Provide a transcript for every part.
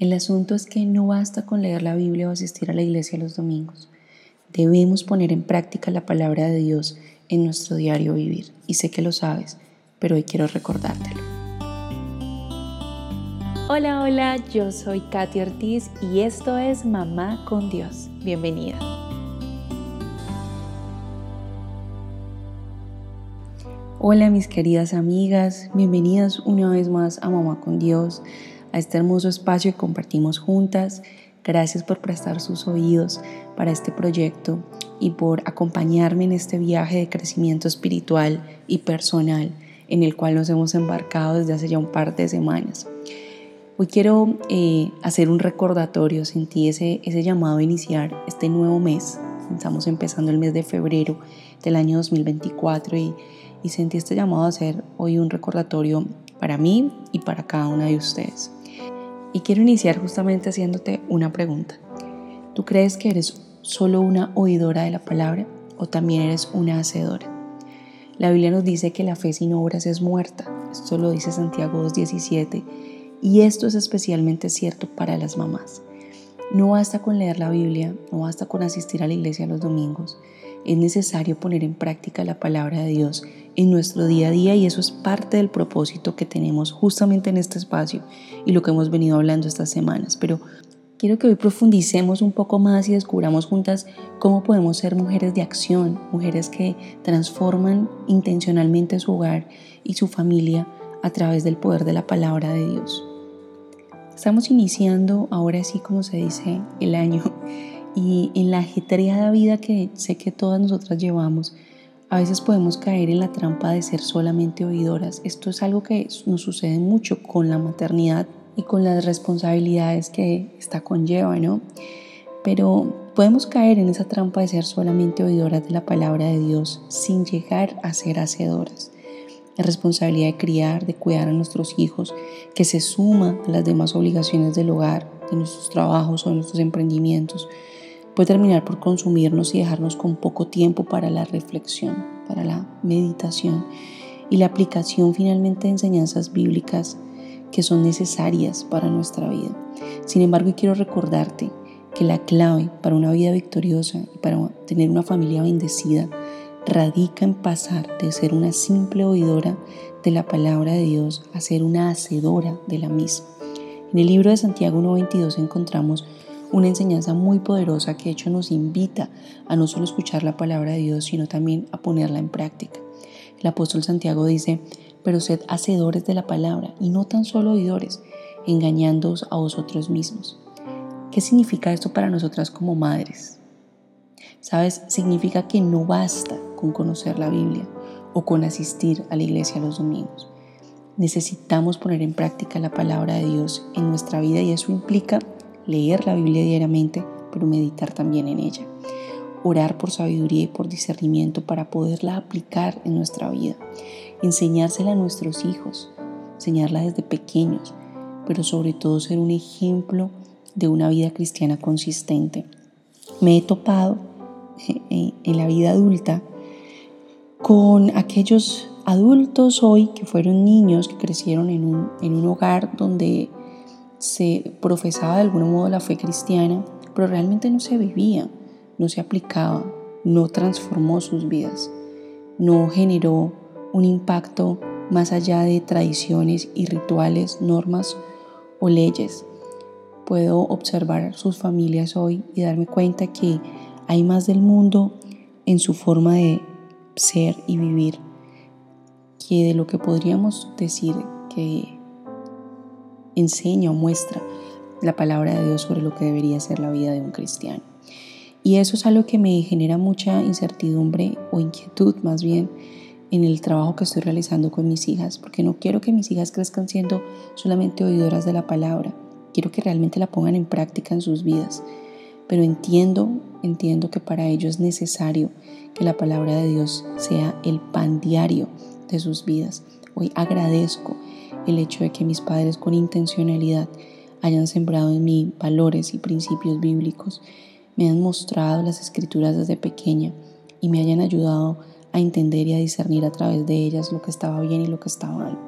El asunto es que no basta con leer la Biblia o asistir a la iglesia los domingos. Debemos poner en práctica la palabra de Dios en nuestro diario vivir. Y sé que lo sabes, pero hoy quiero recordártelo. Hola, hola, yo soy Katy Ortiz y esto es Mamá con Dios. Bienvenida. Hola mis queridas amigas, bienvenidas una vez más a Mamá con Dios, a este hermoso espacio que compartimos juntas. Gracias por prestar sus oídos para este proyecto y por acompañarme en este viaje de crecimiento espiritual y personal en el cual nos hemos embarcado desde hace ya un par de semanas. Hoy quiero eh, hacer un recordatorio, sentí ese, ese llamado a iniciar este nuevo mes. Estamos empezando el mes de febrero del año 2024 y y sentí este llamado a hacer hoy un recordatorio para mí y para cada una de ustedes. Y quiero iniciar justamente haciéndote una pregunta. ¿Tú crees que eres solo una oidora de la palabra o también eres una hacedora? La Biblia nos dice que la fe sin obras es muerta. Esto lo dice Santiago 2.17 y esto es especialmente cierto para las mamás. No basta con leer la Biblia, no basta con asistir a la iglesia los domingos. Es necesario poner en práctica la palabra de Dios en nuestro día a día y eso es parte del propósito que tenemos justamente en este espacio y lo que hemos venido hablando estas semanas. Pero quiero que hoy profundicemos un poco más y descubramos juntas cómo podemos ser mujeres de acción, mujeres que transforman intencionalmente su hogar y su familia a través del poder de la palabra de Dios. Estamos iniciando, ahora sí como se dice, el año y en la ajetreada vida que sé que todas nosotras llevamos, a veces podemos caer en la trampa de ser solamente oidoras. Esto es algo que nos sucede mucho con la maternidad y con las responsabilidades que esta conlleva, ¿no? Pero podemos caer en esa trampa de ser solamente oidoras de la palabra de Dios sin llegar a ser hacedoras. La responsabilidad de criar, de cuidar a nuestros hijos, que se suma a las demás obligaciones del hogar, de nuestros trabajos o de nuestros emprendimientos, puede terminar por consumirnos y dejarnos con poco tiempo para la reflexión, para la meditación y la aplicación finalmente de enseñanzas bíblicas que son necesarias para nuestra vida. Sin embargo, quiero recordarte que la clave para una vida victoriosa y para tener una familia bendecida radica en pasar de ser una simple oidora de la palabra de Dios a ser una hacedora de la misma. En el libro de Santiago 1.22 encontramos una enseñanza muy poderosa que de hecho nos invita a no solo escuchar la palabra de Dios, sino también a ponerla en práctica. El apóstol Santiago dice, pero sed hacedores de la palabra y no tan solo oidores, engañándoos a vosotros mismos. ¿Qué significa esto para nosotras como madres? ¿Sabes? Significa que no basta con conocer la Biblia o con asistir a la iglesia los domingos. Necesitamos poner en práctica la palabra de Dios en nuestra vida y eso implica leer la Biblia diariamente, pero meditar también en ella. Orar por sabiduría y por discernimiento para poderla aplicar en nuestra vida. Enseñársela a nuestros hijos, enseñarla desde pequeños, pero sobre todo ser un ejemplo de una vida cristiana consistente. Me he topado en la vida adulta con aquellos adultos hoy que fueron niños que crecieron en un, en un hogar donde se profesaba de algún modo la fe cristiana, pero realmente no se vivía, no se aplicaba, no transformó sus vidas, no generó un impacto más allá de tradiciones y rituales, normas o leyes. Puedo observar sus familias hoy y darme cuenta que hay más del mundo en su forma de ser y vivir que de lo que podríamos decir que enseña o muestra la palabra de Dios sobre lo que debería ser la vida de un cristiano. Y eso es algo que me genera mucha incertidumbre o inquietud más bien en el trabajo que estoy realizando con mis hijas, porque no quiero que mis hijas crezcan siendo solamente oidoras de la palabra, quiero que realmente la pongan en práctica en sus vidas. Pero entiendo, entiendo que para ello es necesario que la palabra de Dios sea el pan diario de sus vidas. Hoy agradezco el hecho de que mis padres con intencionalidad hayan sembrado en mí valores y principios bíblicos, me han mostrado las escrituras desde pequeña y me hayan ayudado a entender y a discernir a través de ellas lo que estaba bien y lo que estaba mal.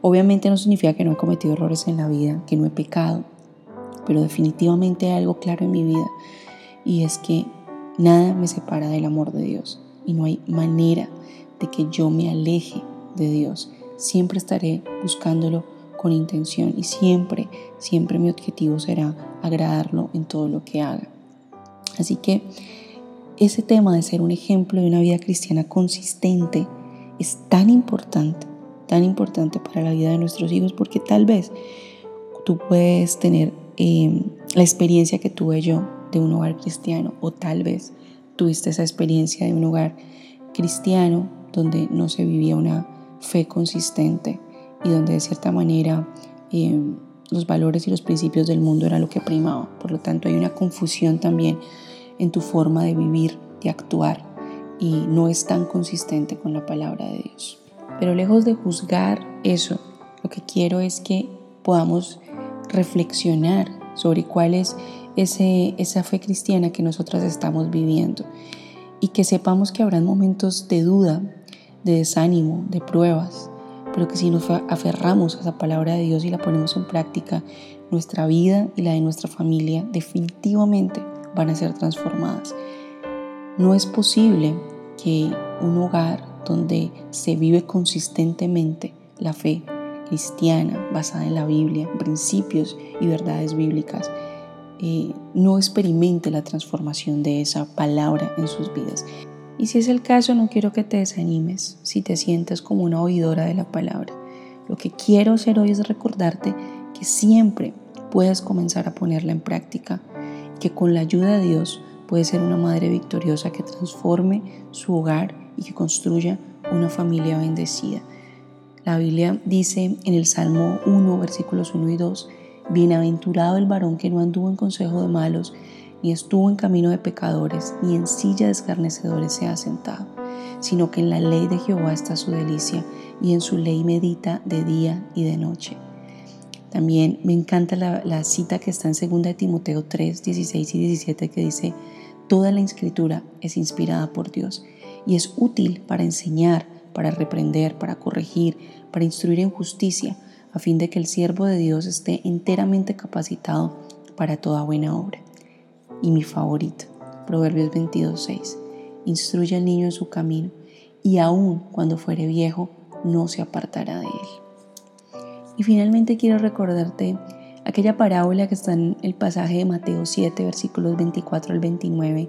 Obviamente no significa que no he cometido errores en la vida, que no he pecado, pero definitivamente hay algo claro en mi vida y es que nada me separa del amor de Dios y no hay manera de que yo me aleje de Dios. Siempre estaré buscándolo con intención y siempre, siempre mi objetivo será agradarlo en todo lo que haga. Así que ese tema de ser un ejemplo de una vida cristiana consistente es tan importante, tan importante para la vida de nuestros hijos porque tal vez tú puedes tener em, la experiencia que tuve yo de un hogar cristiano o tal vez tuviste esa experiencia de un hogar cristiano donde no se vivía una fe consistente y donde de cierta manera em, los valores y los principios del mundo era lo que primaba. Por lo tanto, hay una confusión también en tu forma de vivir, de actuar, y no es tan consistente con la palabra de Dios. Pero lejos de juzgar eso, lo que quiero es que podamos reflexionar sobre cuál es ese, esa fe cristiana que nosotras estamos viviendo y que sepamos que habrán momentos de duda, de desánimo, de pruebas, pero que si nos aferramos a esa palabra de Dios y la ponemos en práctica, nuestra vida y la de nuestra familia definitivamente van a ser transformadas. No es posible que un hogar donde se vive consistentemente la fe cristiana basada en la Biblia, principios y verdades bíblicas, eh, no experimente la transformación de esa palabra en sus vidas. Y si es el caso, no quiero que te desanimes si te sientes como una oidora de la palabra. Lo que quiero hacer hoy es recordarte que siempre puedes comenzar a ponerla en práctica y que con la ayuda de Dios puedes ser una madre victoriosa que transforme su hogar y que construya una familia bendecida. La Biblia dice en el Salmo 1, versículos 1 y 2, Bienaventurado el varón que no anduvo en consejo de malos, ni estuvo en camino de pecadores, ni en silla de escarnecedores se ha sentado, sino que en la ley de Jehová está su delicia, y en su ley medita de día y de noche. También me encanta la, cita que está en 2 de Timoteo 3, 16 y 17 que dice, Toda la escritura es inspirada por Dios y es útil para enseñar, para reprender, para corregir, para instruir en justicia, a fin de que el siervo de Dios esté enteramente capacitado para toda buena obra y mi favorito, Proverbios 22.6. Instruye al niño en su camino y aun cuando fuere viejo no se apartará de él. Y finalmente quiero recordarte aquella parábola que está en el pasaje de Mateo 7, versículos 24 al 29,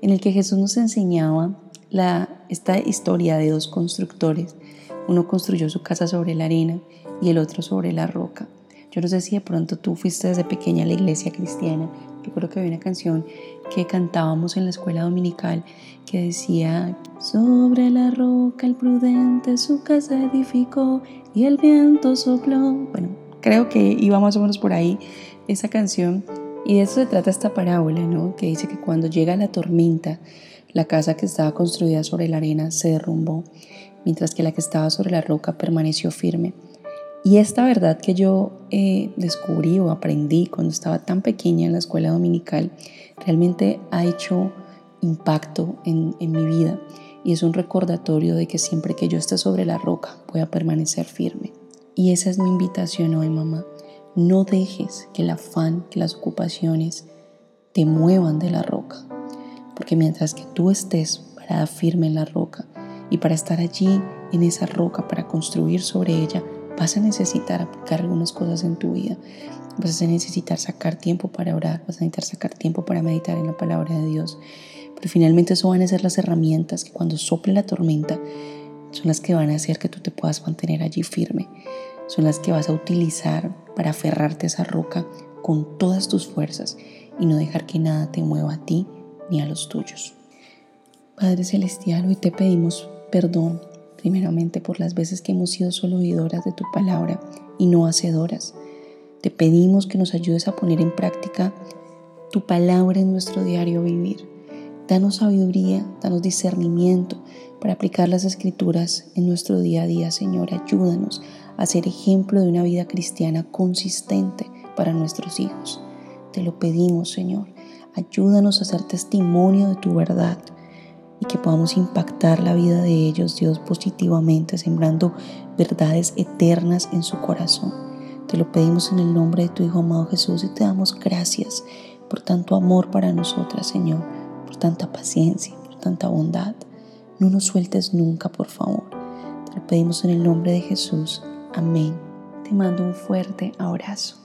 en el que Jesús nos enseñaba la, esta historia de dos constructores. Uno construyó su casa sobre la arena y el otro sobre la roca. Yo no sé si de pronto tú fuiste desde pequeña a la iglesia cristiana creo que había una canción que cantábamos en la escuela dominical que decía, sobre la roca el prudente su casa edificó y el viento sopló. Bueno, creo que iba más o menos por ahí esa canción. Y de eso se trata esta parábola, ¿no? Que dice que cuando llega la tormenta, la casa que estaba construida sobre la arena se derrumbó, mientras que la que estaba sobre la roca permaneció firme. Y esta verdad que yo eh, descubrí o aprendí cuando estaba tan pequeña en la escuela dominical, realmente ha hecho impacto en, en mi vida y es un recordatorio de que siempre que yo esté sobre la roca voy a permanecer firme. Y esa es mi invitación hoy, mamá. No dejes que el afán, que las ocupaciones te muevan de la roca. Porque mientras que tú estés parada firme en la roca y para estar allí en esa roca, para construir sobre ella, vas a necesitar aplicar algunas cosas en tu vida. Vas a necesitar sacar tiempo para orar, vas a necesitar sacar tiempo para meditar en la palabra de Dios. Pero finalmente eso van a ser las herramientas que cuando sople la tormenta son las que van a hacer que tú te puedas mantener allí firme. Son las que vas a utilizar para aferrarte a esa roca con todas tus fuerzas y no dejar que nada te mueva a ti ni a los tuyos. Padre Celestial, hoy te pedimos perdón primeramente por las veces que hemos sido solo oidoras de tu palabra y no hacedoras. Te pedimos que nos ayudes a poner en práctica tu palabra en nuestro diario vivir. Danos sabiduría, danos discernimiento para aplicar las escrituras en nuestro día a día, Señor. Ayúdanos a ser ejemplo de una vida cristiana consistente para nuestros hijos. Te lo pedimos, Señor. Ayúdanos a ser testimonio de tu verdad y que podamos impactar la vida de ellos, Dios, positivamente, sembrando verdades eternas en su corazón. Te lo pedimos en el nombre de tu Hijo amado Jesús y te damos gracias por tanto amor para nosotras, Señor, por tanta paciencia, por tanta bondad. No nos sueltes nunca, por favor. Te lo pedimos en el nombre de Jesús. Amén. Te mando un fuerte abrazo.